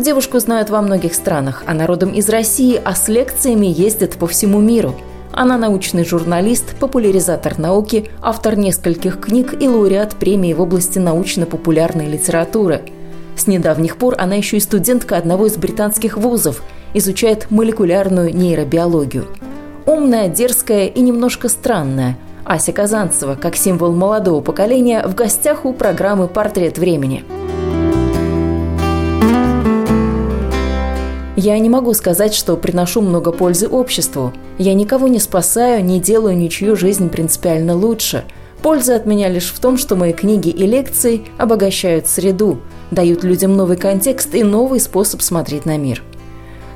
Девушку знают во многих странах, а народом из России, а с лекциями ездят по всему миру. Она научный журналист, популяризатор науки, автор нескольких книг и лауреат премии в области научно-популярной литературы. С недавних пор она еще и студентка одного из британских вузов, изучает молекулярную нейробиологию. Умная, дерзкая и немножко странная – Ася Казанцева, как символ молодого поколения, в гостях у программы «Портрет времени». Я не могу сказать, что приношу много пользы обществу. Я никого не спасаю, не делаю ничью жизнь принципиально лучше. Польза от меня лишь в том, что мои книги и лекции обогащают среду, дают людям новый контекст и новый способ смотреть на мир.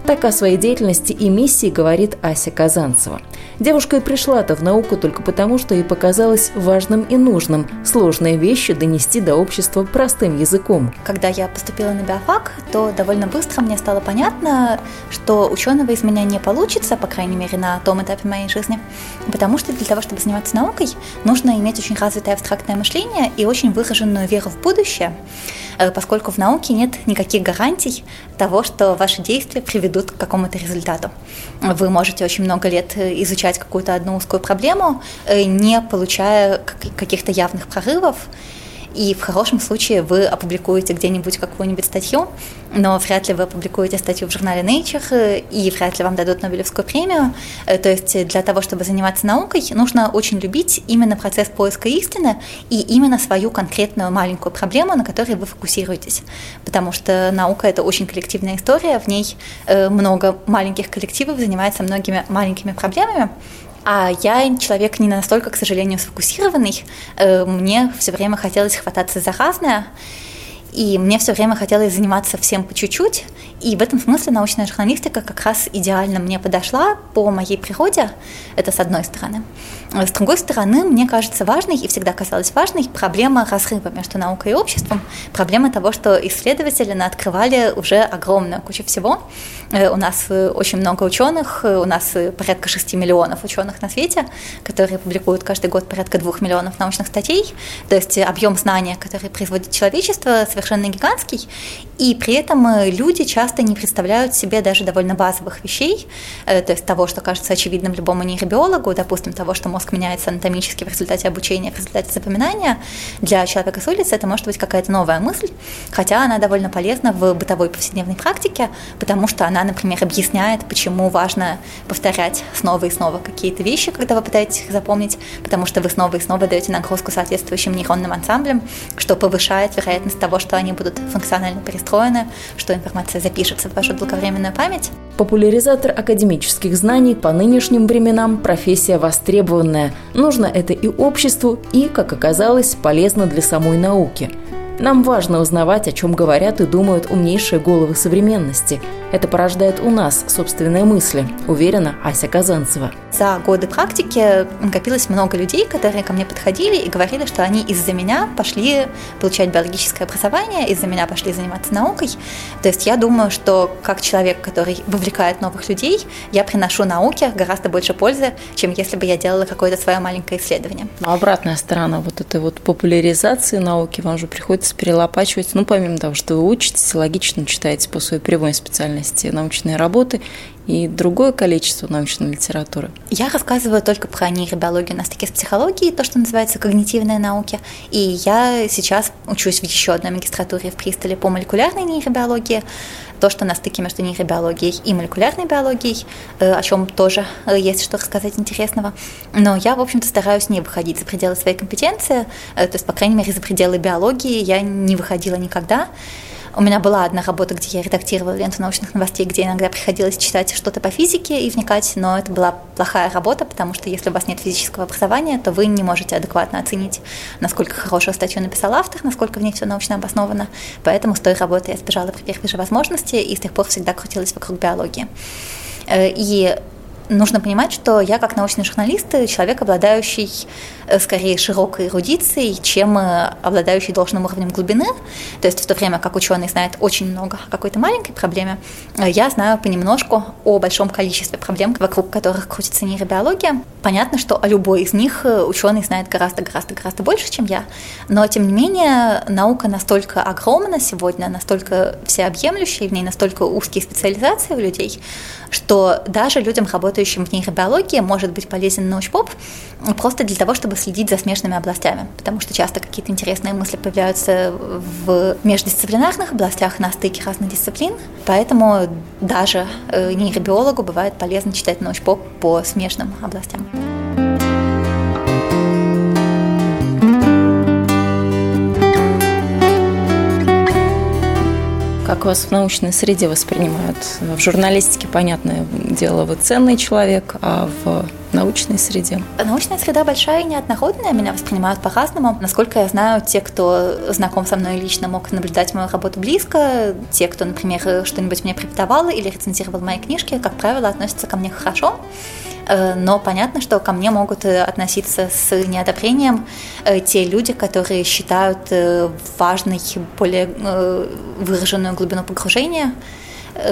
Так о своей деятельности и миссии говорит Ася Казанцева. Девушка и пришла-то в науку только потому, что ей показалось важным и нужным сложные вещи донести до общества простым языком. Когда я поступила на биофак, то довольно быстро мне стало понятно, что ученого из меня не получится, по крайней мере, на том этапе моей жизни, потому что для того, чтобы заниматься наукой, нужно иметь очень развитое абстрактное мышление и очень выраженную веру в будущее, поскольку в науке нет никаких гарантий того, что ваши действия приведут ведут к какому-то результату. Вы можете очень много лет э, изучать какую-то одну узкую проблему, э, не получая каких-то явных прорывов, и в хорошем случае вы опубликуете где-нибудь какую-нибудь статью, но вряд ли вы опубликуете статью в журнале Nature, и вряд ли вам дадут Нобелевскую премию. Э, то есть для того, чтобы заниматься наукой, нужно очень любить именно процесс поиска истины и именно свою конкретную маленькую проблему, на которой вы фокусируетесь. Потому что наука — это очень коллективная история, в ней э, много маленьких коллективов занимается многими маленькими проблемами, а я человек не настолько, к сожалению, сфокусированный. Э, мне все время хотелось хвататься за разное. И мне все время хотелось заниматься всем по чуть-чуть. И в этом смысле научная журналистика как раз идеально мне подошла по моей природе. Это с одной стороны. С другой стороны, мне кажется важной и всегда казалась важной проблема разрыва между наукой и обществом. Проблема того, что исследователи открывали уже огромную кучу всего. Э, у нас э, очень много ученых, э, у нас порядка 6 миллионов ученых на свете, которые публикуют каждый год порядка 2 миллионов научных статей. То есть объем знания, который производит человечество, совершенно гигантский. И при этом люди часто не представляют себе даже довольно базовых вещей, то есть того, что кажется очевидным любому нейробиологу, допустим, того, что мозг меняется анатомически в результате обучения, в результате запоминания. Для человека с улицы это может быть какая-то новая мысль, хотя она довольно полезна в бытовой повседневной практике, потому что она, например, объясняет, почему важно повторять снова и снова какие-то вещи, когда вы пытаетесь их запомнить, потому что вы снова и снова даете нагрузку соответствующим нейронным ансамблям, что повышает вероятность того, что они будут функционально перестроены, что информация запишется в вашу долговременную память. Популяризатор академических знаний по нынешним временам профессия востребованная. Нужно это и обществу, и, как оказалось, полезно для самой науки – нам важно узнавать, о чем говорят и думают умнейшие головы современности. Это порождает у нас собственные мысли, уверена Ася Казанцева. За годы практики накопилось много людей, которые ко мне подходили и говорили, что они из-за меня пошли получать биологическое образование, из-за меня пошли заниматься наукой. То есть я думаю, что как человек, который вовлекает новых людей, я приношу науке гораздо больше пользы, чем если бы я делала какое-то свое маленькое исследование. Но обратная сторона вот этой вот популяризации науки вам же приходится перелопачивать. Ну, помимо того, что вы учитесь, логично читаете по своей прямой специальности научные работы и другое количество научной литературы. Я рассказываю только про нейробиологию на стыке с психологией, то, что называется когнитивные науки. И я сейчас учусь в еще одной магистратуре в Пристоле по молекулярной нейробиологии, то, что на стыке между нейробиологией и молекулярной биологией, э, о чем тоже э, есть что рассказать интересного. Но я, в общем-то, стараюсь не выходить за пределы своей компетенции, э, то есть, по крайней мере, за пределы биологии я не выходила никогда. У меня была одна работа, где я редактировала ленту научных новостей, где иногда приходилось читать что-то по физике и вникать, но это была плохая работа, потому что если у вас нет физического образования, то вы не можете адекватно оценить, насколько хорошую статью написал автор, насколько в ней все научно обосновано. Поэтому с той работы я сбежала при первой же возможности и с тех пор всегда крутилась вокруг биологии. Э, и нужно понимать, что я как научный журналист человек, обладающий э, скорее широкой эрудицией, чем э, обладающий должным уровнем глубины. То есть в то время как ученый знает очень много о какой-то маленькой проблеме, э, я знаю понемножку о большом количестве проблем, вокруг которых крутится нейробиология. Понятно, что о любой из них ученый знает гораздо-гораздо-гораздо больше, чем я. Но, тем не менее, наука настолько огромна сегодня, настолько всеобъемлющая, в ней настолько узкие специализации у людей, что даже людям, работающим в нейробиологии, может быть полезен научпоп просто для того, чтобы следить за смежными областями, потому что часто какие-то интересные мысли появляются в междисциплинарных областях на стыке разных дисциплин, поэтому даже э, нейробиологу бывает полезно читать научпоп по смежным областям. Вас в научной среде воспринимают? В журналистике, понятное дело, вы ценный человек, а в научной среде? Научная среда большая и неоднородная, меня воспринимают по-разному. Насколько я знаю, те, кто знаком со мной лично, мог наблюдать мою работу близко, те, кто, например, что-нибудь мне преподавал или рецензировал мои книжки, как правило, относятся ко мне хорошо. Э, но понятно, что ко мне могут э, относиться с неодобрением э, те люди, которые считают важной более выраженную глубину погружения,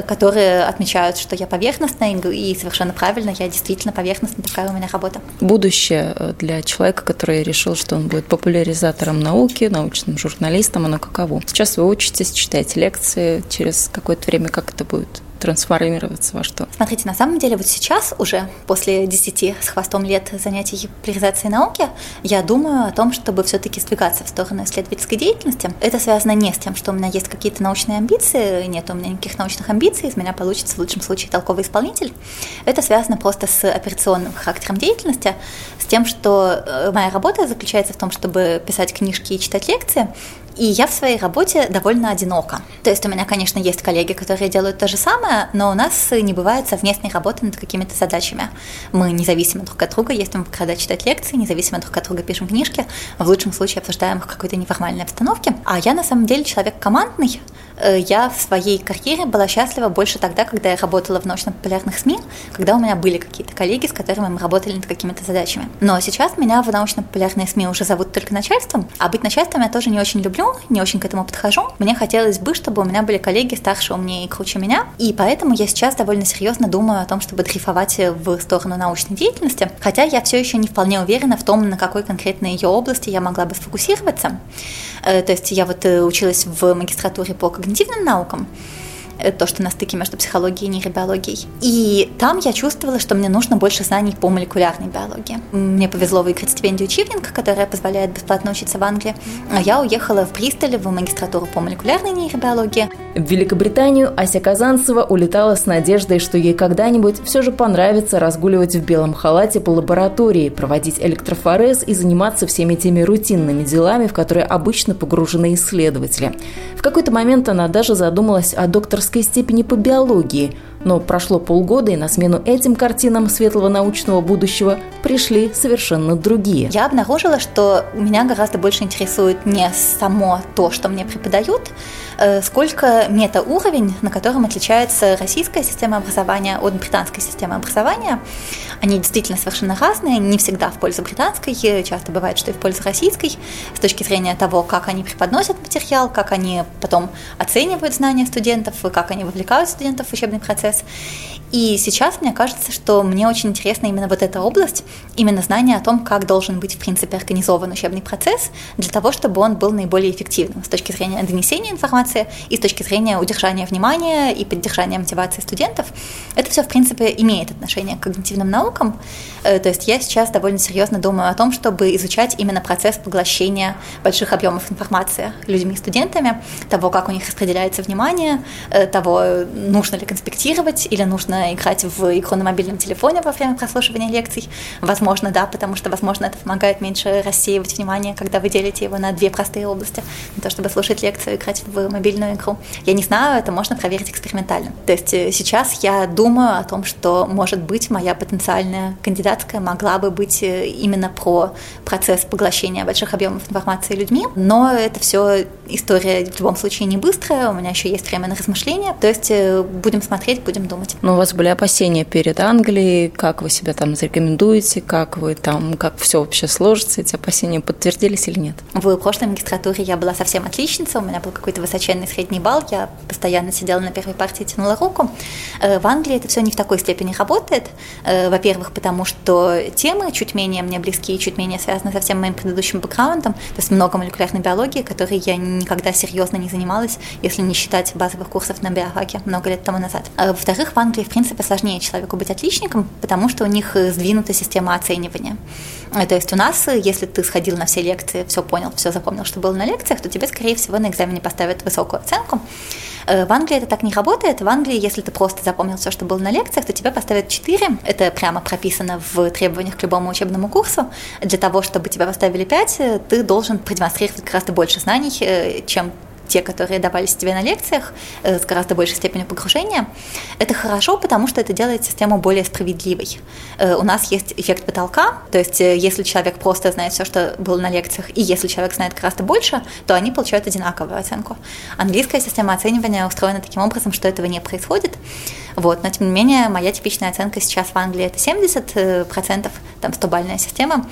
которые отмечают, что я поверхностная, и совершенно правильно, я действительно поверхностная, такая у меня работа. Будущее для человека, который решил, что он будет популяризатором науки, научным журналистом, оно каково? Сейчас вы учитесь, читаете лекции, через какое-то время как это будет? Трансформироваться во что? Смотрите, на самом деле вот сейчас уже, после 10 с хвостом лет занятий популяризацией науки, я думаю о том, чтобы все-таки сдвигаться в сторону исследовательской деятельности. Это связано не с тем, что у меня есть какие-то научные амбиции, нет у меня никаких научных амбиций, из меня получится в лучшем случае толковый исполнитель. Это связано просто с операционным характером деятельности, с тем, что э, моя работа заключается в том, чтобы писать книжки и читать лекции, и я в своей работе довольно одинока. То есть у меня, конечно, есть коллеги, которые делают то же самое, но у нас не бывает совместной работы над какими-то задачами. Мы независимы друг от друга, если мы когда читать лекции, независимо друг от друга пишем книжки, в лучшем случае обсуждаем их в какой-то неформальной обстановке. А я на самом деле человек командный, Э, я в своей карьере была счастлива больше тогда, когда я работала в научно-популярных СМИ, когда у меня были какие-то коллеги, с которыми мы работали над какими-то задачами. Но сейчас меня в научно-популярные СМИ уже зовут только начальством, а быть начальством я тоже не очень люблю, не очень к этому подхожу. Мне хотелось бы, чтобы у меня были коллеги старше, умнее и круче меня, и поэтому я сейчас довольно серьезно думаю о том, чтобы дрейфовать в сторону научной деятельности, хотя я все еще не вполне уверена в том, на какой конкретной ее области я могла бы сфокусироваться. Э, то есть я вот э, училась в магистратуре по когнитивным наукам, то, что на стыке между психологией и нейробиологией. И там я чувствовала, что мне нужно больше знаний по молекулярной биологии. Мне повезло выиграть стипендию Чивринг, которая позволяет бесплатно учиться в Англии. А я уехала в Бристоль в магистратуру по молекулярной нейробиологии. В Великобританию Ася Казанцева улетала с надеждой, что ей когда-нибудь все же понравится разгуливать в белом халате по лаборатории, проводить электрофорез и заниматься всеми теми рутинными делами, в которые обычно погружены исследователи. В какой-то момент она даже задумалась о докторской степени по биологии – но прошло полгода, и на смену этим картинам светлого научного будущего пришли совершенно другие. Я обнаружила, что меня гораздо больше интересует не само то, что мне преподают, э, сколько метауровень, на котором отличается российская система образования от британской системы образования. Они действительно совершенно разные, не всегда в пользу британской, часто бывает, что и в пользу российской, с точки зрения того, как они преподносят материал, как они потом оценивают знания студентов, как они вовлекают студентов в учебный процесс. И сейчас мне кажется, что мне очень интересна именно вот эта область, именно знание о том, как должен быть, в принципе, организован учебный процесс для того, чтобы он был наиболее эффективным с точки зрения донесения информации и с точки зрения удержания внимания и поддержания мотивации студентов. Это все, в принципе, имеет отношение к когнитивным наукам. Э, то есть я сейчас довольно серьезно думаю о том, чтобы изучать именно процесс поглощения больших объемов информации людьми, студентами, того, как у них распределяется внимание, э, того, нужно ли конспектировать или нужно играть в игру на мобильном телефоне во время прослушивания лекций. Возможно, да, потому что, возможно, это помогает меньше рассеивать внимание, когда вы делите его на две простые области, на то, чтобы слушать лекцию играть в мобильную игру. Я не знаю, это можно проверить экспериментально. То есть э, сейчас я думаю о том, что, может быть, моя потенциальная кандидатская могла бы быть э, именно про процесс поглощения больших объемов информации людьми, но это все история в любом случае не быстрая, у меня еще есть время на размышления, то есть э, будем смотреть, будем думать. Но у вас были опасения перед Англией, как вы себя там зарекомендуете, как вы там, как все вообще сложится, эти опасения подтвердились или нет? В прошлой магистратуре я была совсем отличница, у меня был какой-то высоченный средний балл, я постоянно сидела на первой партии, тянула руку. Э, в Англии это все не в такой степени работает. Э, во-первых, потому что темы чуть менее мне близки, чуть менее связаны со всем моим предыдущим бэкграундом, то есть много молекулярной биологии, которой я никогда серьезно не занималась, если не считать базовых курсов на биофаке много лет тому назад. Во-вторых, в Англии, в принципе, сложнее человеку быть отличником, потому что у них сдвинута система оценивания. Э, то есть у нас, если ты сходил на все лекции, все понял, все запомнил, что было на лекциях, то тебе, скорее всего, на экзамене поставят высокую оценку. Э, в Англии это так не работает. В Англии, если ты просто запомнил все, что было на лекциях, то тебе поставят 4. Это прямо прописано в требованиях к любому учебному курсу. Для того, чтобы тебя поставили 5, э, ты должен продемонстрировать гораздо больше знаний, э, чем те, которые давались тебе на лекциях э, с гораздо большей степенью погружения, это хорошо, потому что это делает систему более справедливой. Э, у нас есть эффект потолка, то есть э, если человек просто знает все, что было на лекциях, и если человек знает гораздо больше, то они получают одинаковую оценку. Английская система оценивания устроена таким образом, что этого не происходит. Вот, но тем не менее, моя типичная оценка сейчас в Англии это 70%, там 100-бальная система.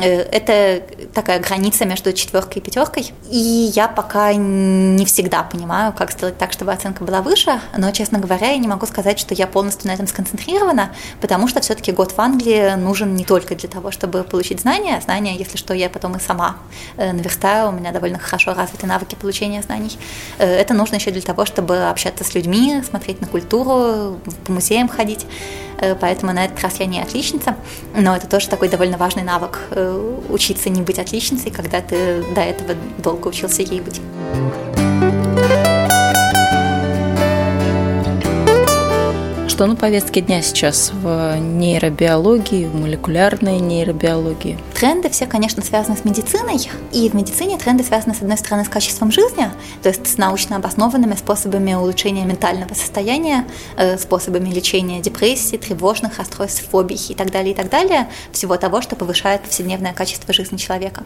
Э, это такая граница между четверкой и пятеркой. И я пока не всегда понимаю, как сделать так, чтобы оценка была выше, но, честно говоря, я не могу сказать, что я полностью на этом сконцентрирована, потому что все-таки год в Англии нужен не только для того, чтобы получить знания. Знания, если что, я потом и сама э, наверстаю, у меня довольно хорошо развиты навыки получения знаний. Э, это нужно еще для того, чтобы общаться с людьми, смотреть на культуру, по музеям ходить. Поэтому на этот раз я не отличница, но это тоже такой довольно важный навык Э, учиться не быть отличницей, когда ты до этого долго учился ей быть. Что на повестке дня сейчас в нейробиологии, в молекулярной нейробиологии? Тренды все, конечно, связаны с медициной. И в медицине тренды связаны, с одной стороны, с качеством жизни, то есть с научно обоснованными способами улучшения ментального состояния, э, способами лечения депрессии, тревожных расстройств, фобий и так далее, и так далее. Всего того, что повышает повседневное качество жизни человека.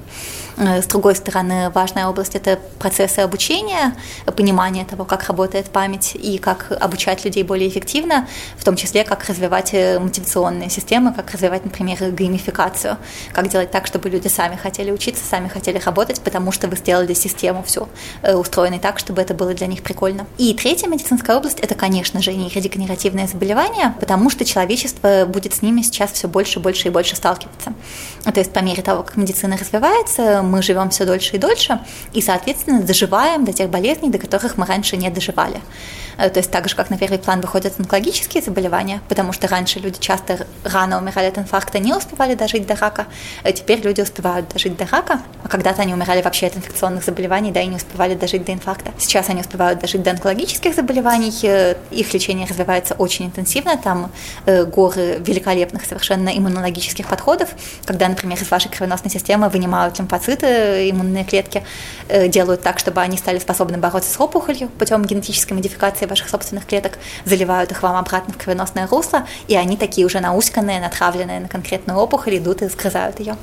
Э, с другой стороны, важная область – это процессы обучения, понимание того, как работает память и как обучать людей более эффективно, в том числе, как развивать э, мотивационные системы, как развивать, например, геймификацию, как делать так, чтобы люди сами хотели учиться, сами хотели работать, потому что вы сделали систему всю э, устроенной так, чтобы это было для них прикольно. И третья медицинская область – это, конечно же, нейродегенеративные заболевания, потому что человечество будет с ними сейчас все больше, больше и больше сталкиваться. То есть по мере того, как медицина развивается, мы живем все дольше и дольше, и, соответственно, доживаем до тех болезней, до которых мы раньше не доживали. Э, то есть так же, как на первый план выходят онкологические заболевания, потому что раньше люди часто рано умирали от инфаркта, не успевали дожить до рака, а теперь люди успевают дожить до рака, а когда-то они умирали вообще от инфекционных заболеваний, да, и не успевали дожить до инфаркта. Сейчас они успевают дожить до онкологических заболеваний, э, их лечение развивается очень интенсивно, там горы великолепных совершенно иммунологических подходов, когда, например, из вашей кровеносной системы вынимают лимфоциты, иммунные клетки, делают так, чтобы они стали способны бороться с опухолью путем генетической модификации концентрации ваших собственных клеток заливают их вам обратно в кровеносное русло, и они такие уже науськанные, натравленные на конкретную опухоль, идут и сгрызают ее.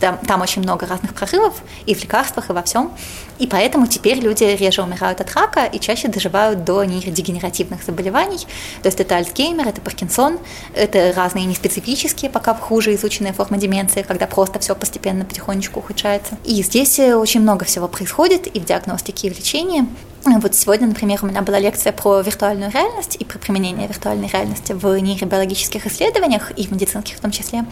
Там, там очень много разных прорывов и в лекарствах, и во всем. И поэтому теперь люди реже умирают от рака и чаще доживают до нейродегенеративных заболеваний. То есть это Альцгеймер, это Паркинсон, это разные неспецифические, пока хуже изученные формы деменции, когда просто все постепенно потихонечку ухудшается. И здесь очень много всего происходит и в диагностике, и в лечении. Вот сегодня, например, у меня была лекция про виртуальную реальность и про применение виртуальной реальности в нейробиологических исследованиях и в медицинских в том числе.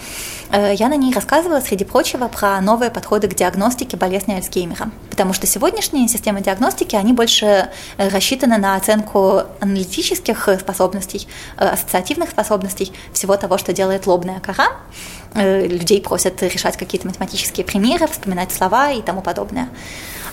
Э, я на ней рассказывала, среди прочего, про новые подходы к диагностике болезни Альцгеймера. Потому что сегодняшние системы диагностики, они больше э, рассчитаны на оценку аналитических способностей, э, ассоциативных способностей, всего того, что делает лобная кора. Людей просят решать какие-то математические примеры, вспоминать слова и тому подобное.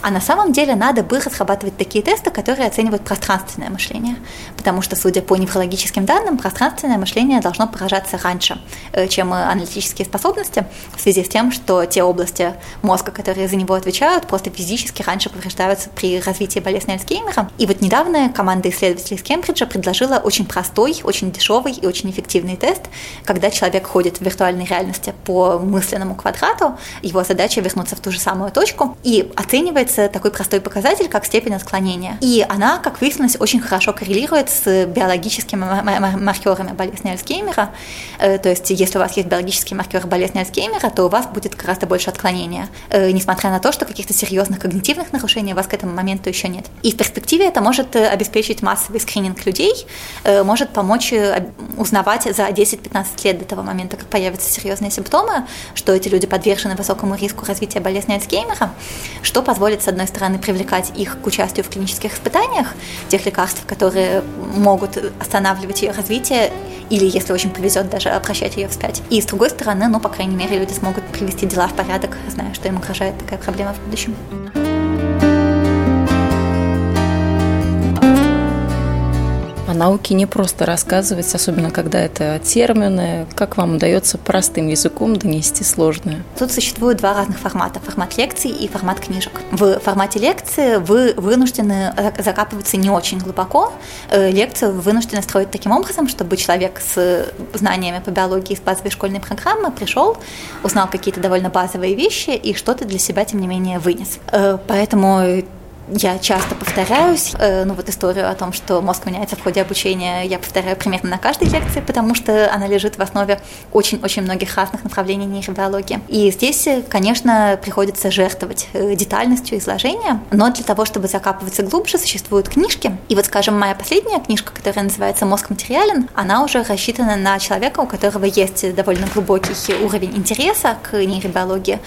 А на самом деле надо бы разрабатывать такие тесты, которые оценивают пространственное мышление. Потому что, судя по неврологическим данным, пространственное мышление должно поражаться раньше, э, чем аналитические способности, в связи с тем, что те области мозга, которые за него отвечают, просто физически раньше повреждаются при развитии болезни Альцгеймера. И вот недавно команда исследователей из Кембриджа предложила очень простой, очень дешевый и очень эффективный тест, когда человек ходит в виртуальной реальности по мысленному квадрату, его задача вернуться в ту же самую точку и оценивается оценивается такой простой показатель, как степень отклонения. И она, как выяснилось, очень хорошо коррелирует с биологическими маркерами болезни Альцгеймера. Э, то есть, если у вас есть биологические маркеры болезни Альцгеймера, то у вас будет гораздо больше отклонения, э, несмотря на то, что каких-то серьезных когнитивных нарушений у вас к этому моменту еще нет. И в перспективе это может э, обеспечить массовый скрининг людей, может помочь узнавать за 10-15 лет до того момента, как появятся серьезные симптомы, что эти люди подвержены высокому риску развития болезни Альцгеймера, что позволит с одной стороны, привлекать их к участию в клинических испытаниях, тех лекарств, которые могут останавливать ее развитие, или, если очень повезет, даже обращать ее вспять. И с другой стороны, ну, по крайней мере, люди смогут привести дела в порядок, зная, что им угрожает такая проблема в будущем. Науке не просто рассказывать, особенно когда это термины. Как вам удается простым языком донести сложное? Тут существует два разных формата. Формат лекций и формат книжек. В формате лекции вы вынуждены закапываться не очень глубоко. Э, лекцию вы вынуждены строить таким образом, чтобы человек с знаниями по биологии из базовой школьной программы пришел, узнал какие-то довольно базовые вещи и что-то для себя, тем не менее, вынес. Э, поэтому я часто повторяюсь, э, ну вот историю о том, что мозг меняется в ходе обучения, я повторяю примерно на каждой лекции, потому что она лежит в основе очень-очень многих разных направлений нейробиологии. И здесь, конечно, приходится жертвовать э, детальностью изложения, но для того, чтобы закапываться глубже, существуют книжки. И вот, скажем, моя последняя книжка, которая называется «Мозг материален», она уже рассчитана на человека, у которого есть довольно глубокий уровень интереса к нейробиологии,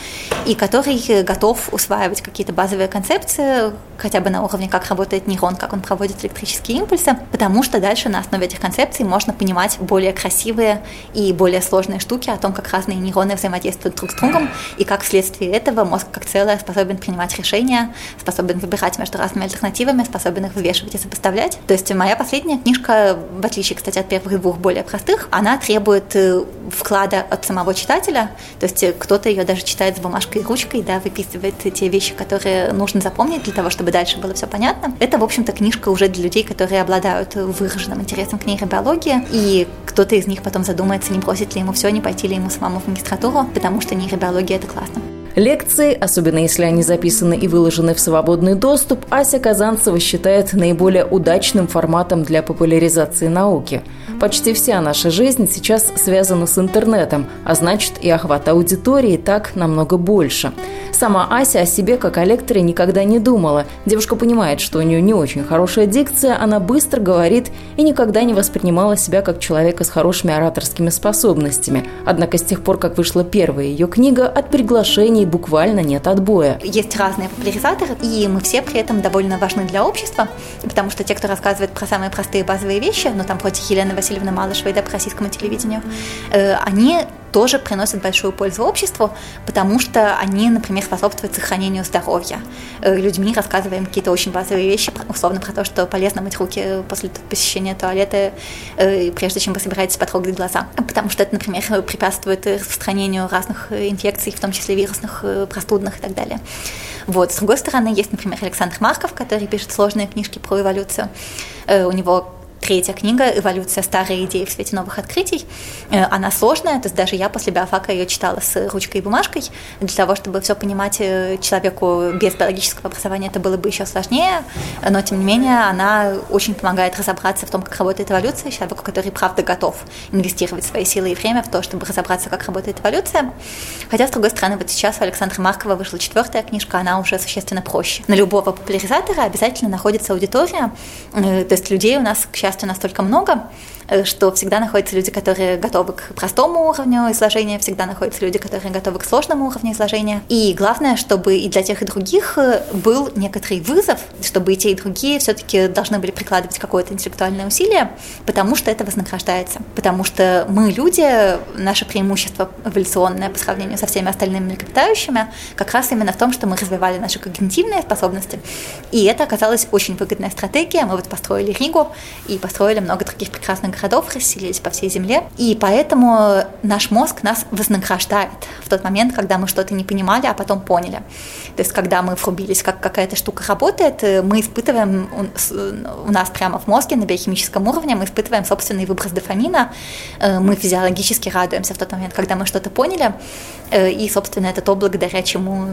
и который готов усваивать какие-то базовые концепции, хотя бы на уровне, как работает нейрон, как он проводит электрические импульсы, потому что дальше на основе этих концепций можно понимать более красивые и более сложные штуки о том, как разные нейроны взаимодействуют друг с другом, и как вследствие этого мозг как целое способен принимать решения, способен выбирать между разными альтернативами, способен их вывешивать и сопоставлять. То есть моя последняя книжка, в отличие, кстати, от первых двух более простых, она требует э, вклада от самого читателя, то есть кто-то ее даже читает с бумажкой и ручкой, да, выписывает те вещи, которые нужно запомнить для того, чтобы чтобы дальше было все понятно. Это, в общем-то, книжка уже для людей, которые обладают выраженным интересом к нейробиологии, и кто-то из них потом задумается, не бросить ли ему все, не пойти ли ему самому в магистратуру, потому что нейробиология – это классно. Лекции, особенно если они записаны и выложены в свободный доступ, Ася Казанцева считает наиболее удачным форматом для популяризации науки. Почти вся наша жизнь сейчас связана с интернетом, а значит и охват аудитории так намного больше. Сама Ася о себе как о лекторе никогда не думала. Девушка понимает, что у нее не очень хорошая дикция, она быстро говорит и никогда не воспринимала себя как человека с хорошими ораторскими способностями. Однако с тех пор, как вышла первая ее книга, от приглашений буквально нет отбоя. Есть разные популяризаторы, и мы все при этом довольно важны для общества, потому что те, кто рассказывает про самые простые базовые вещи, ну там против Елены Васильевны Малышевой, да, по российскому телевидению, э, они тоже приносят большую пользу обществу, потому что они, например, способствуют сохранению здоровья. Э, людьми рассказываем какие-то очень базовые вещи, условно про то, что полезно мыть руки после посещения туалета, э, прежде чем вы собираетесь потрогать глаза. Потому что это, например, препятствует распространению разных инфекций, в том числе вирусных, простудных и так далее. Вот. С другой стороны, есть, например, Александр Марков, который пишет сложные книжки про эволюцию. У него третья книга «Эволюция старой идеи в свете новых открытий». Э, она сложная, то есть даже я после биофака ее читала с ручкой и бумажкой. Для того, чтобы все понимать э, человеку без биологического образования, это было бы еще сложнее, но тем не менее она очень помогает разобраться в том, как работает эволюция, человеку, который правда готов инвестировать свои силы и время в то, чтобы разобраться, как работает эволюция. Хотя, с другой стороны, вот сейчас у Александра Маркова вышла четвертая книжка, она уже существенно проще. На любого популяризатора обязательно находится аудитория, э, то есть людей у нас, к счастью, настолько много, Э, что всегда находятся люди, которые готовы к простому уровню изложения, всегда находятся люди, которые готовы к сложному уровню изложения. И главное, чтобы и для тех, и других э, был некоторый вызов, чтобы и те, и другие все-таки должны были прикладывать какое-то интеллектуальное усилие, потому что это вознаграждается. Потому что мы, люди, наше преимущество эволюционное по сравнению со всеми остальными млекопитающими, как раз именно в том, что мы развивали наши когнитивные способности. И это оказалась очень выгодная стратегия. Мы вот построили Ригу построили много других прекрасных городов расселились по всей Земле, и поэтому наш мозг нас вознаграждает в тот момент, когда мы что-то не понимали, а потом поняли. То есть, когда мы врубились, как какая-то штука работает, мы испытываем у нас прямо в мозге на биохимическом уровне, мы испытываем собственный выброс дофамина, э, мы физиологически радуемся в тот момент, когда мы что-то поняли, э, и, собственно, это то, благодаря чему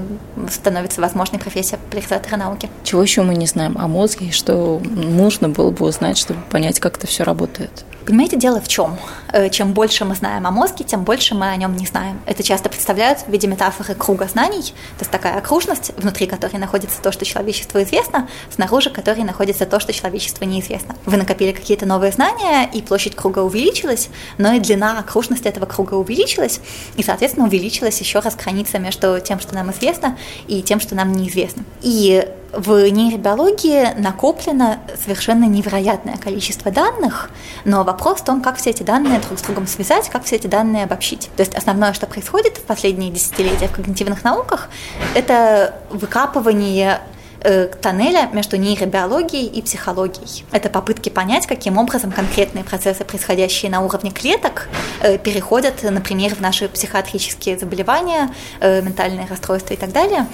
становится возможной профессия популяризатора науки. Чего еще мы не знаем о мозге, что нужно было бы узнать, чтобы понять, как это все работает? Понимаете, дело в чем? Э, чем больше мы знаем о мозге, тем больше мы о нем не знаем. Это часто представляют в виде метафоры круга знаний, то есть такая окружность, внутри которой находится то, что человечеству известно, снаружи которой находится то, что человечеству неизвестно. Вы накопили какие-то новые знания, и площадь круга увеличилась, но и длина окружности этого круга увеличилась, и, соответственно, увеличилась еще раз граница между тем, что нам известно, и тем, что нам неизвестно. И в нейробиологии накоплено совершенно невероятное количество данных, но вопрос в том, как все эти данные друг с другом связать, как все эти данные обобщить. То есть основное, что происходит в последние десятилетия в когнитивных науках, это выкапывание э, тоннеля между нейробиологией и психологией. Это попытки понять, каким образом конкретные процессы, происходящие на уровне клеток, э, переходят, например, в наши психиатрические заболевания, э, ментальные расстройства и так далее.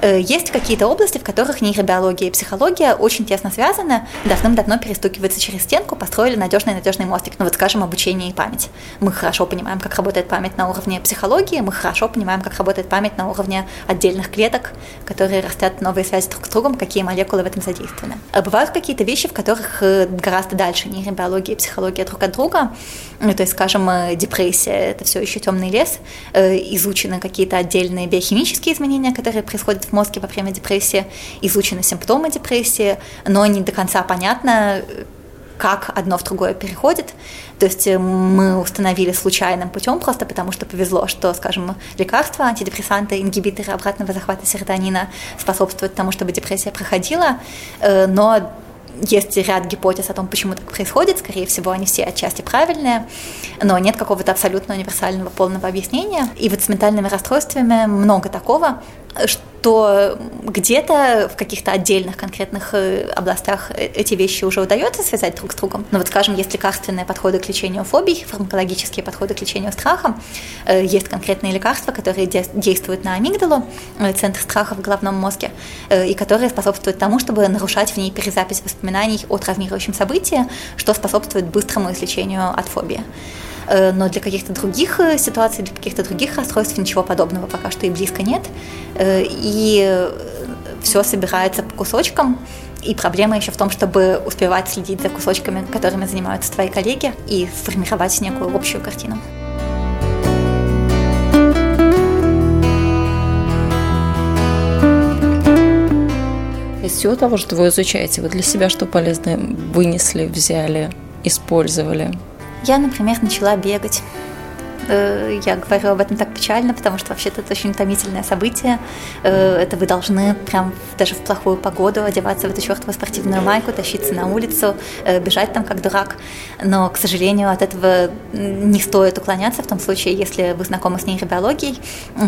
Э, есть какие-то области, в которых нейробиология и психология очень тесно связаны, давным-давно перестукиваются через стенку, построили надежный-надежный мостик. Ну вот, скажем, обучение и память. Мы хорошо понимаем, как работает память на уровне психологии, мы хорошо понимаем, как работает память на уровне отдельных клеток, которые растят новые связи друг с другом, какие молекулы в этом задействованы. А бывают какие-то вещи, в которых э, гораздо дальше нейробиология и психология друг от друга. Ну, то есть, скажем, э, депрессия – это все еще темный лес. Э, изучены какие-то отдельные биохимические изменения, которые происходят в мозге во время депрессии, изучены симптомы депрессии, но не до конца понятно, как одно в другое переходит. То есть э, мы установили случайным путем, просто потому что повезло, что, скажем, лекарства, антидепрессанты, ингибиторы обратного захвата серотонина способствуют тому, чтобы депрессия проходила, э, но есть ряд гипотез о том, почему так происходит. Скорее всего, они все отчасти правильные, но нет какого-то абсолютно универсального полного объяснения. И вот с ментальными расстройствами много такого, что где-то в каких-то отдельных конкретных э, областях э, эти вещи уже удается связать друг с другом. Но вот, скажем, есть лекарственные подходы к лечению фобий, фармакологические подходы к лечению страха, э, есть конкретные лекарства, которые действуют на амигдалу, центр страха в головном мозге, и которые способствуют тому, чтобы нарушать в ней перезапись воспоминаний о травмирующем событии, что способствует быстрому излечению от фобии. Э, но для каких-то других э, ситуаций, для каких-то других расстройств ничего подобного пока что и близко нет. Э, и все собирается по кусочкам. И проблема еще в том, чтобы успевать следить за кусочками, которыми занимаются твои коллеги, и сформировать некую общую картину. Из всего того, что вы изучаете, вы для себя что полезное вынесли, взяли, использовали? Я, например, начала бегать. Э, я говорю об этом так печально, потому что вообще-то это очень утомительное событие. Э, это вы должны прям даже в плохую погоду одеваться в эту чертову спортивную майку, тащиться на улицу, э, бежать там как дурак. Но, к сожалению, от этого не стоит уклоняться в том случае, если вы знакомы с нейробиологией,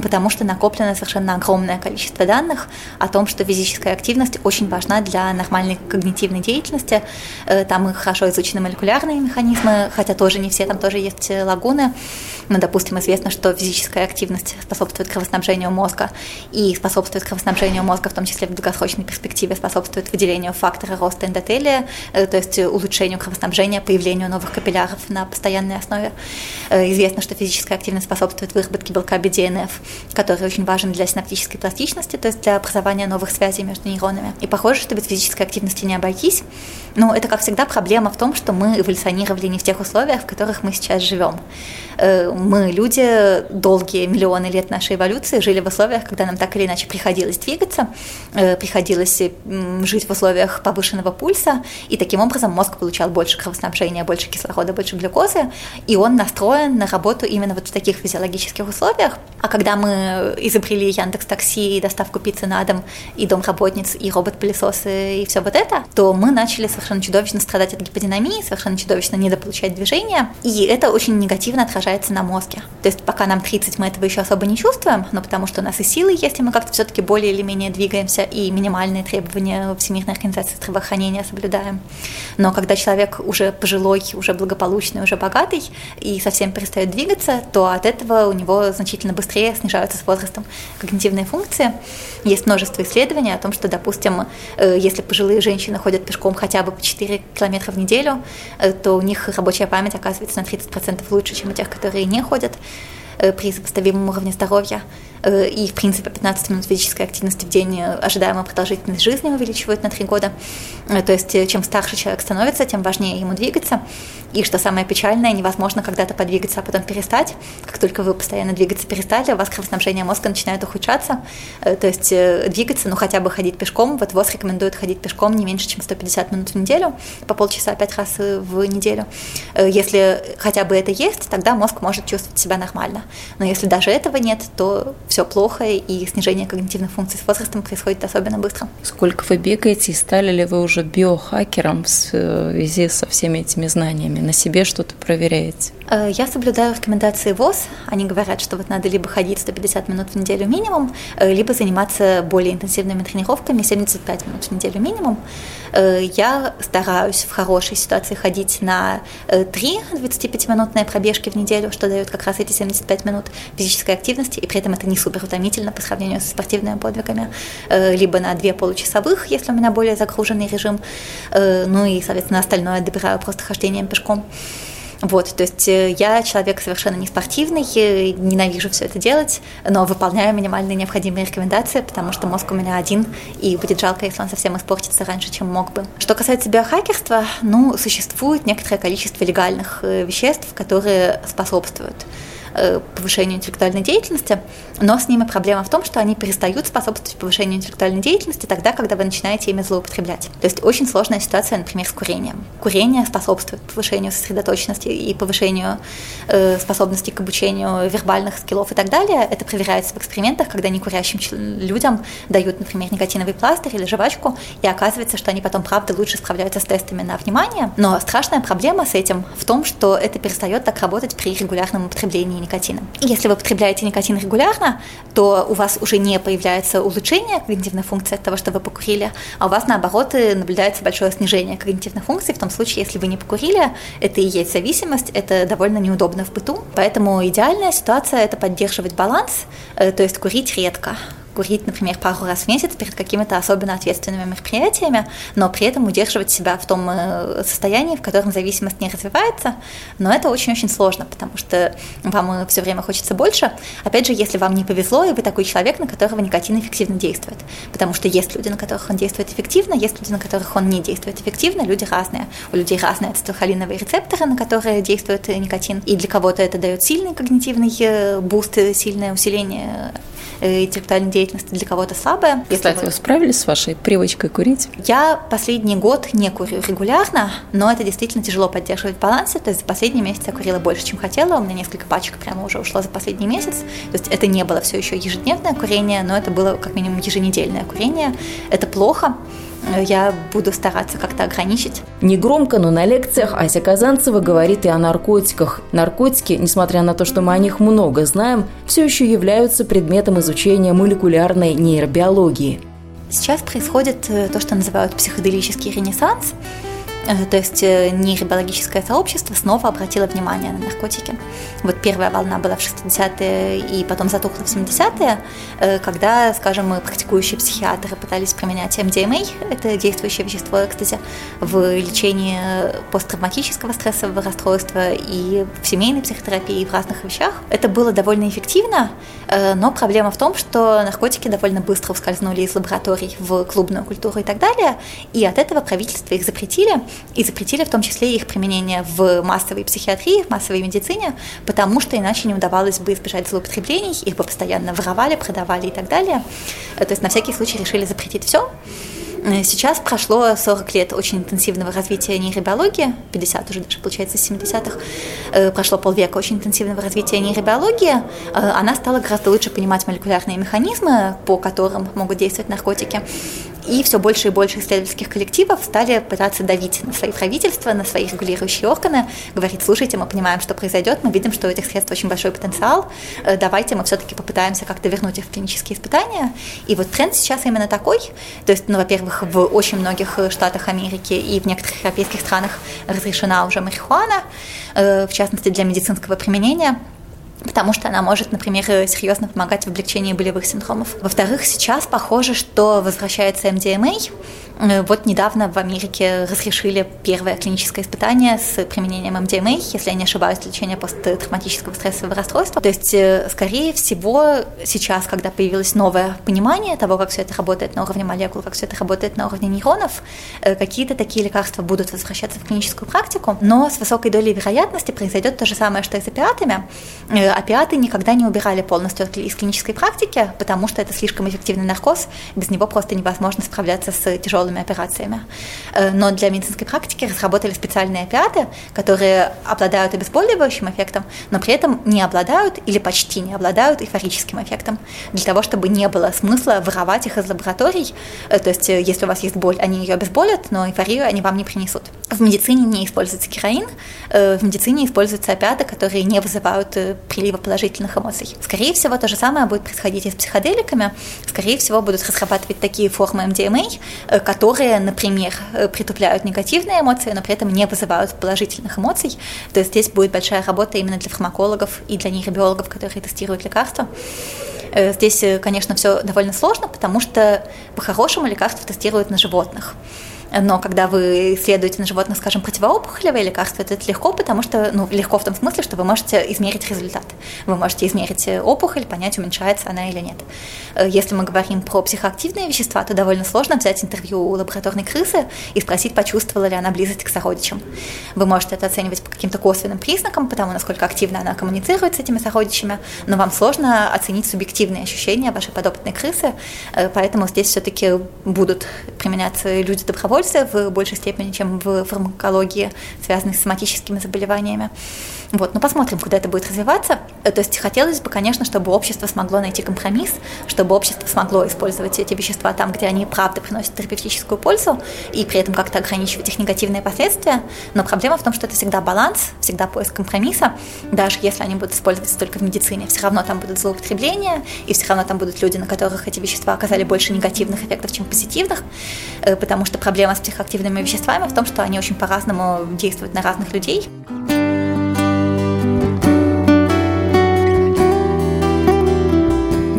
потому что накоплено совершенно огромное количество данных о том, что физическая активность очень важна для нормальной когнитивной деятельности. Там хорошо изучены молекулярные механизмы, хотя тоже не все, там тоже есть лагуны. Ну, допустим, известно, что физическая активность способствует кровоснабжению мозга и способствует кровоснабжению мозга, в том числе в долгосрочной перспективе, способствует выделению фактора роста эндотелия, э, то есть улучшению кровоснабжения, появлению новых капилляров на постоянной основе. Э, известно, что физическая активность способствует выработке белка BDNF, который очень важен для синаптической пластичности, то есть для образования новых связей между нейронами. И похоже, что без физической активности не обойтись. Но это, как всегда, проблема в том, что мы эволюционировали не в тех условиях, в которых мы сейчас живем. Мы, люди, долгие миллионы лет нашей эволюции жили в условиях, когда нам так или иначе приходилось двигаться, э, приходилось жить в условиях повышенного пульса, и таким образом мозг получал больше кровоснабжения, больше кислорода, больше глюкозы, и он настроен на работу именно вот в таких физиологических условиях. А когда мы изобрели Яндекс Такси, доставку пиццы на дом, и домработниц, и робот-пылесосы, и все вот это, то мы начали совершенно чудовищно страдать от гиподинамии, совершенно чудовищно недополучать движения, и это очень негативно отражается на мозге. То есть пока нам 30, мы этого еще особо не чувствуем, но потому что у нас и силы есть, и мы как-то все-таки более или менее двигаемся, и минимальные требования Всемирной организации здравоохранения соблюдаем. Но когда человек уже пожилой, уже благополучный, уже богатый, и совсем перестает двигаться, то от этого у него значительно быстрее снижаются с возрастом когнитивные функции. Есть множество исследований о том, что, допустим, э, если пожилые женщины ходят пешком хотя бы по 4 километра в неделю, э, то у них рабочая память оказывается на 30% лучше, чем у тех, которые не ходят э, при сопоставимом уровне здоровья. И, в принципе, 15 минут физической активности в день ожидаемая продолжительность жизни увеличивает на 3 года. То есть, чем старше человек становится, тем важнее ему двигаться. И что самое печальное, невозможно когда-то подвигаться, а потом перестать. Как только вы постоянно двигаться перестали, у вас кровоснабжение мозга начинает ухудшаться. Э, то есть э, двигаться, ну хотя бы ходить пешком. Вот ВОЗ рекомендует ходить пешком не меньше, чем 150 минут в неделю, по полчаса пять раз э, в неделю. Если хотя бы это есть, тогда мозг может чувствовать себя нормально. Но если даже этого нет, то все плохо, и снижение когнитивных функций с возрастом происходит особенно быстро. Сколько вы бегаете, и стали ли вы уже биохакером в связи со всеми этими знаниями? на себе что-то проверяете? Э, я соблюдаю рекомендации ВОЗ. Они говорят, что вот надо либо ходить 150 минут в неделю минимум, э, либо заниматься более интенсивными тренировками 75 минут в неделю минимум. Э, я стараюсь в хорошей ситуации ходить на 3 25-минутные пробежки в неделю, что дает как раз эти 75 минут физической активности, и при этом это не супер утомительно по сравнению со спортивными подвигами, либо на 2 получасовых, если у меня более загруженный режим, ну и, соответственно, остальное добираю просто хождением пешком. Вот, то есть э, я человек совершенно не спортивный, ненавижу все это делать, но выполняю минимальные необходимые рекомендации, потому что мозг у меня один, и будет жалко, если он совсем испортится раньше, чем мог бы. Что касается биохакерства, ну, существует некоторое количество легальных э, веществ, которые способствуют Э, повышению интеллектуальной деятельности, но с ними проблема в том, что они перестают способствовать повышению интеллектуальной деятельности тогда, когда вы начинаете ими злоупотреблять. То есть очень сложная ситуация, например, с курением. Курение способствует повышению сосредоточенности и повышению э, способностей к обучению вербальных скиллов и так далее. Это проверяется в экспериментах, когда некурящим людям дают, например, никотиновый пластырь или жвачку, и оказывается, что они потом, правда, лучше справляются с тестами на внимание. Но страшная проблема с этим в том, что это перестает так работать при регулярном употреблении никотина. Если вы потребляете никотин регулярно, то у вас уже не появляется улучшение когнитивной функции от того, что вы покурили, а у вас, наоборот, наблюдается большое снижение когнитивных функций в том случае, если вы не покурили, это и есть зависимость, это довольно неудобно в быту. Поэтому идеальная ситуация – это поддерживать баланс, э, то есть курить редко курить, например, пару раз в месяц перед какими-то особенно ответственными мероприятиями, но при этом удерживать себя в том э, состоянии, в котором зависимость не развивается. Но это очень-очень сложно, потому что вам все время хочется больше. Опять же, если вам не повезло, и вы такой человек, на которого никотин эффективно действует. Потому что есть люди, на которых он действует эффективно, есть люди, на которых он не действует эффективно, люди разные. У людей разные ацетилхолиновые рецепторы, на которые действует никотин. И для кого-то это дает сильный когнитивный э, boost, сильное усиление Э, интеллектуальной деятельности для кого-то слабая. Кстати, вы... вы справились с вашей привычкой курить? Я последний год не курю регулярно, но это действительно тяжело поддерживать в балансе. То есть за последний месяц я курила больше, чем хотела. У меня несколько пачек прямо уже ушло за последний месяц. То есть это не было все еще ежедневное курение, но это было как минимум еженедельное курение. Это плохо я буду стараться как-то ограничить. Негромко, но на лекциях Ася Казанцева говорит и о наркотиках. Наркотики, несмотря на то, что мы о них много знаем, все еще являются предметом изучения молекулярной нейробиологии. Сейчас происходит э, то, что называют психоделический ренессанс. Э, то есть э, нейробиологическое сообщество снова обратило внимание на наркотики. Вот первая волна была в 60-е и потом затухла в 70-е, э, когда, скажем, практикующие психиатры пытались применять МДМА, это действующее вещество, кстати, в лечении посттравматического стрессового расстройства и в семейной психотерапии, и в разных вещах. Это было довольно эффективно, но проблема в том, что наркотики довольно быстро ускользнули из лабораторий в клубную культуру и так далее, и от этого правительство их запретили, и запретили в том числе их применение в массовой психиатрии, в массовой медицине, потому что иначе не удавалось бы избежать злоупотреблений, их бы постоянно воровали, продавали и так далее. Э, то есть на всякий случай решили запретить все. Э, сейчас прошло 40 лет очень интенсивного развития нейробиологии, 50 уже даже получается с 70-х, э, прошло полвека очень интенсивного развития нейробиологии, она стала гораздо лучше понимать молекулярные механизмы, по которым могут действовать наркотики. И все больше и больше исследовательских коллективов стали пытаться давить на свои правительства, на свои регулирующие органы, говорить, слушайте, мы понимаем, что произойдет, мы видим, что у этих средств очень большой потенциал, э, давайте мы все-таки попытаемся как-то вернуть их в клинические испытания. И вот тренд сейчас именно такой. То есть, ну, во-первых, в очень многих штатах Америки и в некоторых европейских странах разрешена уже марихуана, э, в частности для медицинского применения потому что она может, например, серьезно помогать в облегчении болевых синдромов. Во-вторых, сейчас похоже, что возвращается Э, вот недавно в Америке разрешили первое клиническое испытание с применением МДМА, если я не ошибаюсь, лечение посттравматического стрессового расстройства. То есть, э, скорее всего, сейчас, когда появилось новое понимание того, как все это работает на уровне молекул, как все это работает на уровне нейронов, э, какие-то такие лекарства будут возвращаться в клиническую практику, но с высокой долей вероятности произойдет то же самое, что и с опиатами. Опиаты никогда не убирали полностью из клинической практики, потому что это слишком эффективный наркоз, без него просто невозможно справляться с тяжелым тяжелыми операциями. Э, но для медицинской практики разработали специальные опиаты, которые обладают обезболивающим эффектом, но при этом не обладают или почти не обладают эйфорическим эффектом. Для того, чтобы не было смысла воровать их из лабораторий, э, то есть э, если у вас есть боль, они ее обезболят, но эйфорию они вам не принесут. В медицине не используется героин, в медицине используются опиаты, которые не вызывают прилива положительных эмоций. Скорее всего, то же самое будет происходить и с психоделиками. Скорее всего, будут разрабатывать такие формы МДМА, которые, например, э, притупляют негативные эмоции, но при этом не вызывают положительных эмоций. То есть здесь будет большая работа именно для фармакологов и для нейробиологов, которые тестируют лекарства. Э, здесь, э, конечно, все довольно сложно, потому что по-хорошему лекарства тестируют на животных. Но когда вы исследуете на животных, скажем, противоопухолевые лекарства, это легко, потому что, ну, легко в том смысле, что вы можете измерить результат. Вы можете измерить опухоль, понять, уменьшается она или нет. Э, если мы говорим про психоактивные вещества, то довольно сложно взять интервью у лабораторной крысы и спросить, почувствовала ли она близость к сородичам. Вы можете это оценивать по каким-то косвенным признакам, потому насколько активно она коммуницирует с этими сородичами, но вам сложно оценить субъективные ощущения вашей подопытной крысы, э, поэтому здесь все-таки будут применяться люди добровольцы, пользы в большей степени, чем в фармакологии, связанной с соматическими заболеваниями. Вот, ну посмотрим, куда это будет развиваться. Э, то есть хотелось бы, конечно, чтобы общество смогло найти компромисс, чтобы общество смогло использовать эти вещества там, где они правда приносят терапевтическую пользу, и при этом как-то ограничивать их негативные последствия. Но проблема в том, что это всегда баланс, всегда поиск компромисса. Даже если они будут использоваться только в медицине, все равно там будут злоупотребления, и все равно там будут люди, на которых эти вещества оказали больше негативных эффектов, чем позитивных, э, потому что проблема с психоактивными веществами в том, что они очень по-разному действуют на разных людей.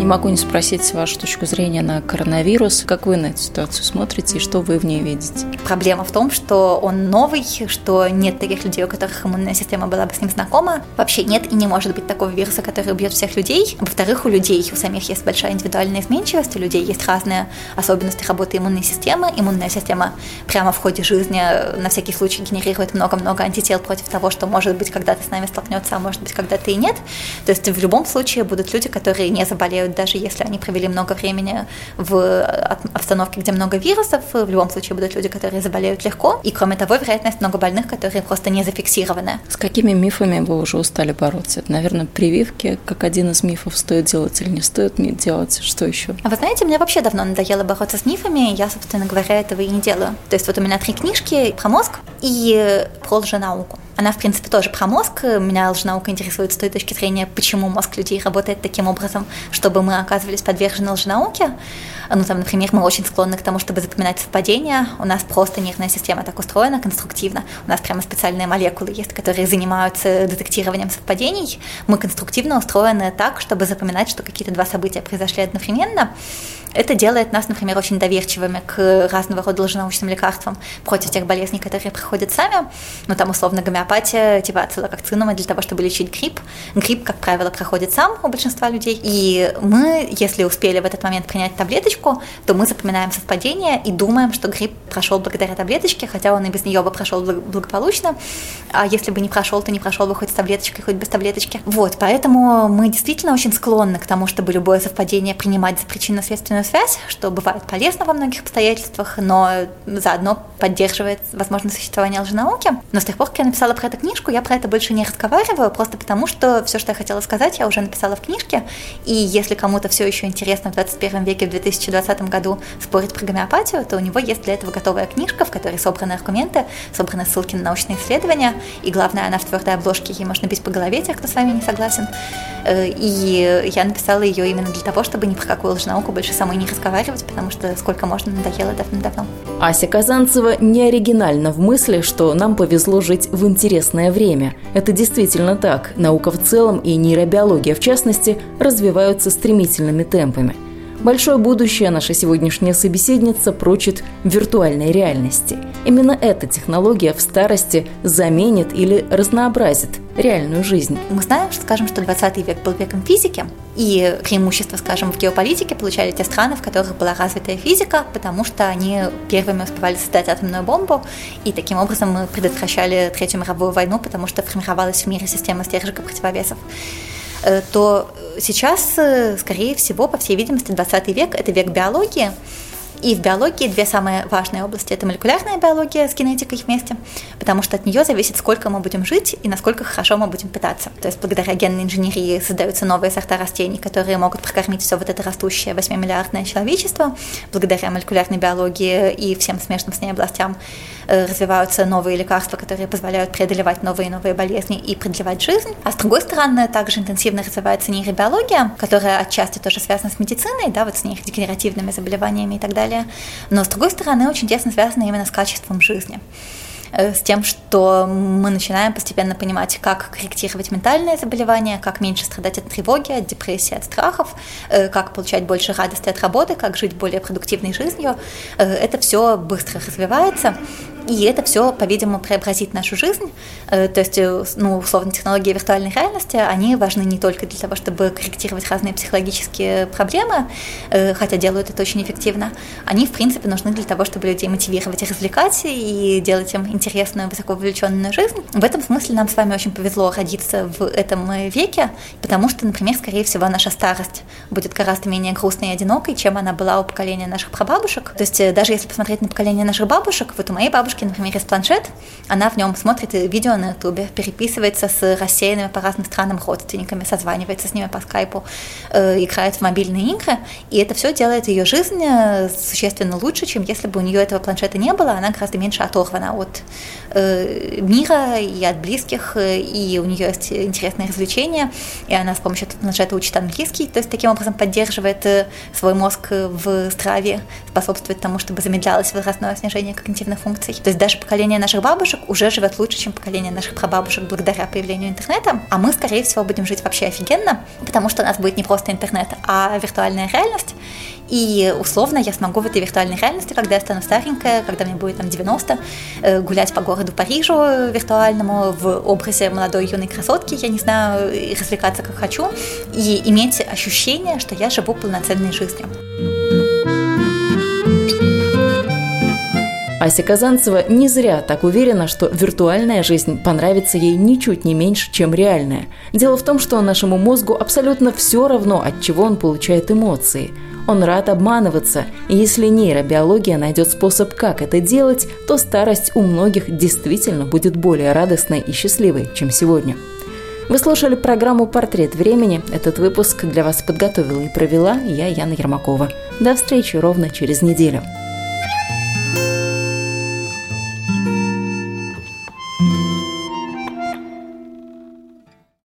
Могу не спросить вашу точку зрения на коронавирус. Как вы на эту ситуацию смотрите и что вы в ней видите? Проблема в том, что он новый, что нет таких людей, у которых иммунная система была бы с ним знакома. Вообще нет и не может быть такого вируса, который убьет всех людей. Во-вторых, у людей у самих есть большая индивидуальная изменчивость, у людей есть разные особенности работы иммунной системы. Иммунная система прямо в ходе жизни на всякий случай генерирует много-много антител против того, что может быть когда-то с нами столкнется, а может быть когда-то и нет. То есть в любом случае будут люди, которые не заболеют даже если они провели много времени в обстановке, где много вирусов, в любом случае будут люди, которые заболеют легко. И кроме того, вероятность много больных, которые просто не зафиксированы. С какими мифами вы уже устали бороться? Это, наверное, прививки, как один из мифов, стоит делать или не стоит делать? Что еще? А вы знаете, мне вообще давно надоело бороться с мифами, я, собственно говоря, этого и не делаю. То есть вот у меня три книжки про мозг и про лженауку. Она, в принципе, тоже про мозг. Меня лженаука интересует с той точки зрения, почему мозг людей работает таким образом, чтобы мы оказывались подвержены лженауке. Ну, там, например, мы очень склонны к тому, чтобы запоминать совпадения. У нас просто нервная система так устроена конструктивно. У нас прямо специальные молекулы есть, которые занимаются детектированием совпадений. Мы конструктивно устроены так, чтобы запоминать, что какие-то два события произошли одновременно. Это делает нас, например, очень доверчивыми к разного рода лженаучным лекарствам против тех болезней, которые проходят сами. Ну, там, условно, гомеопатия, типа ацилококцинума для того, чтобы лечить грипп. Грипп, как правило, проходит сам у большинства людей. И мы, если успели в этот момент принять таблеточку, то мы запоминаем совпадение и думаем, что грипп прошел благодаря таблеточке, хотя он и без нее бы прошел благополучно. А если бы не прошел, то не прошел бы хоть с таблеточкой, хоть без таблеточки. Вот, поэтому мы действительно очень склонны к тому, чтобы любое совпадение принимать за причинно-следственную причинную связь, что бывает полезно во многих обстоятельствах, но заодно поддерживает возможность существования лженауки. Но с тех пор, как я написала про эту книжку, я про это больше не разговариваю, просто потому что все, что я хотела сказать, я уже написала в книжке. И если кому-то все еще интересно в 21 веке, в 2020 году спорить про гомеопатию, то у него есть для этого готовая книжка, в которой собраны аргументы, собраны ссылки на научные исследования, и главное, она в твердой обложке, ей можно бить по голове тех, кто с вами не согласен. Э, и я написала ее именно для того, чтобы ни про какую лженауку больше сам самой не разговаривать, потому что сколько можно надоело давно-давно. Ася Казанцева не оригинальна в мысли, что нам повезло жить в интересное время. Это действительно так. Наука в целом и нейробиология в частности развиваются стремительными темпами – Большое будущее наша сегодняшняя собеседница прочит виртуальной реальности. Именно эта технология в старости заменит или разнообразит реальную жизнь. Мы знаем, что, скажем, что 20 век был веком физики, и преимущество, скажем, в геополитике получали те страны, в которых была развитая физика, потому что они первыми успевали создать атомную бомбу, и таким образом мы предотвращали Третью мировую войну, потому что формировалась в мире система стержек и противовесов. Э, то сейчас, э, скорее всего, по всей видимости, 20 век – это век биологии, и в биологии две самые важные области – это молекулярная биология с генетикой вместе, потому что от нее зависит, сколько мы будем жить и насколько хорошо мы будем питаться. То есть благодаря генной инженерии создаются новые сорта растений, которые могут прокормить все вот это растущее 8-миллиардное человечество. Благодаря молекулярной биологии и всем смежным с ней областям развиваются новые лекарства, которые позволяют преодолевать новые и новые болезни и продлевать жизнь. А с другой стороны, также интенсивно развивается нейробиология, которая отчасти тоже связана с медициной, да, вот с нейродегенеративными заболеваниями и так далее. Но, с другой стороны, очень тесно связано именно с качеством жизни э, с тем, что мы начинаем постепенно понимать, как корректировать ментальные заболевания, как меньше страдать от тревоги, от депрессии, от страхов, э, как получать больше радости от работы, как жить более продуктивной жизнью. Э, это все быстро развивается. И это все, по-видимому, преобразит нашу жизнь. Э, то есть, э, ну, условно, технологии виртуальной реальности, они важны не только для того, чтобы корректировать разные психологические проблемы, э, хотя делают это очень эффективно. Они, в принципе, нужны для того, чтобы людей мотивировать и развлекать, и делать им интересную, высоко вовлеченную жизнь. В этом смысле нам с вами очень повезло родиться в этом веке, потому что, например, скорее всего, наша старость будет гораздо менее грустной и одинокой, чем она была у поколения наших прабабушек. То есть, даже если посмотреть на поколение наших бабушек, вот у моей бабушки бабушки, например, есть планшет, она в нем смотрит видео на ютубе, переписывается с рассеянными по разным странам родственниками, созванивается с ними по скайпу, э, играет в мобильные игры, и это все делает ее жизнь э, существенно лучше, чем если бы у нее этого планшета не было, она гораздо меньше оторвана от э, мира и от близких, и у нее есть интересные развлечения, и она с помощью планшета учит английский, то есть таким образом поддерживает свой мозг в здравии, способствует тому, чтобы замедлялось возрастное снижение когнитивных функций. То есть даже поколение наших бабушек уже живет лучше, чем поколение наших прабабушек благодаря появлению интернета, а мы, скорее всего, будем жить вообще офигенно, потому что у нас будет не просто интернет, а виртуальная реальность. И условно я смогу в этой виртуальной реальности, когда я стану старенькая, когда мне будет там 90, э, гулять по городу Парижу виртуальному в образе молодой юной красотки, я не знаю, развлекаться как хочу, и иметь ощущение, что я живу полноценной жизнью. Ася Казанцева не зря так уверена, что виртуальная жизнь понравится ей ничуть не меньше, чем реальная. Дело в том, что нашему мозгу абсолютно все равно, от чего он получает эмоции. Он рад обманываться, и если нейробиология найдет способ, как это делать, то старость у многих действительно будет более радостной и счастливой, чем сегодня. Вы слушали программу «Портрет времени». Этот выпуск для вас подготовила и провела я, Яна Ермакова. До встречи ровно через неделю.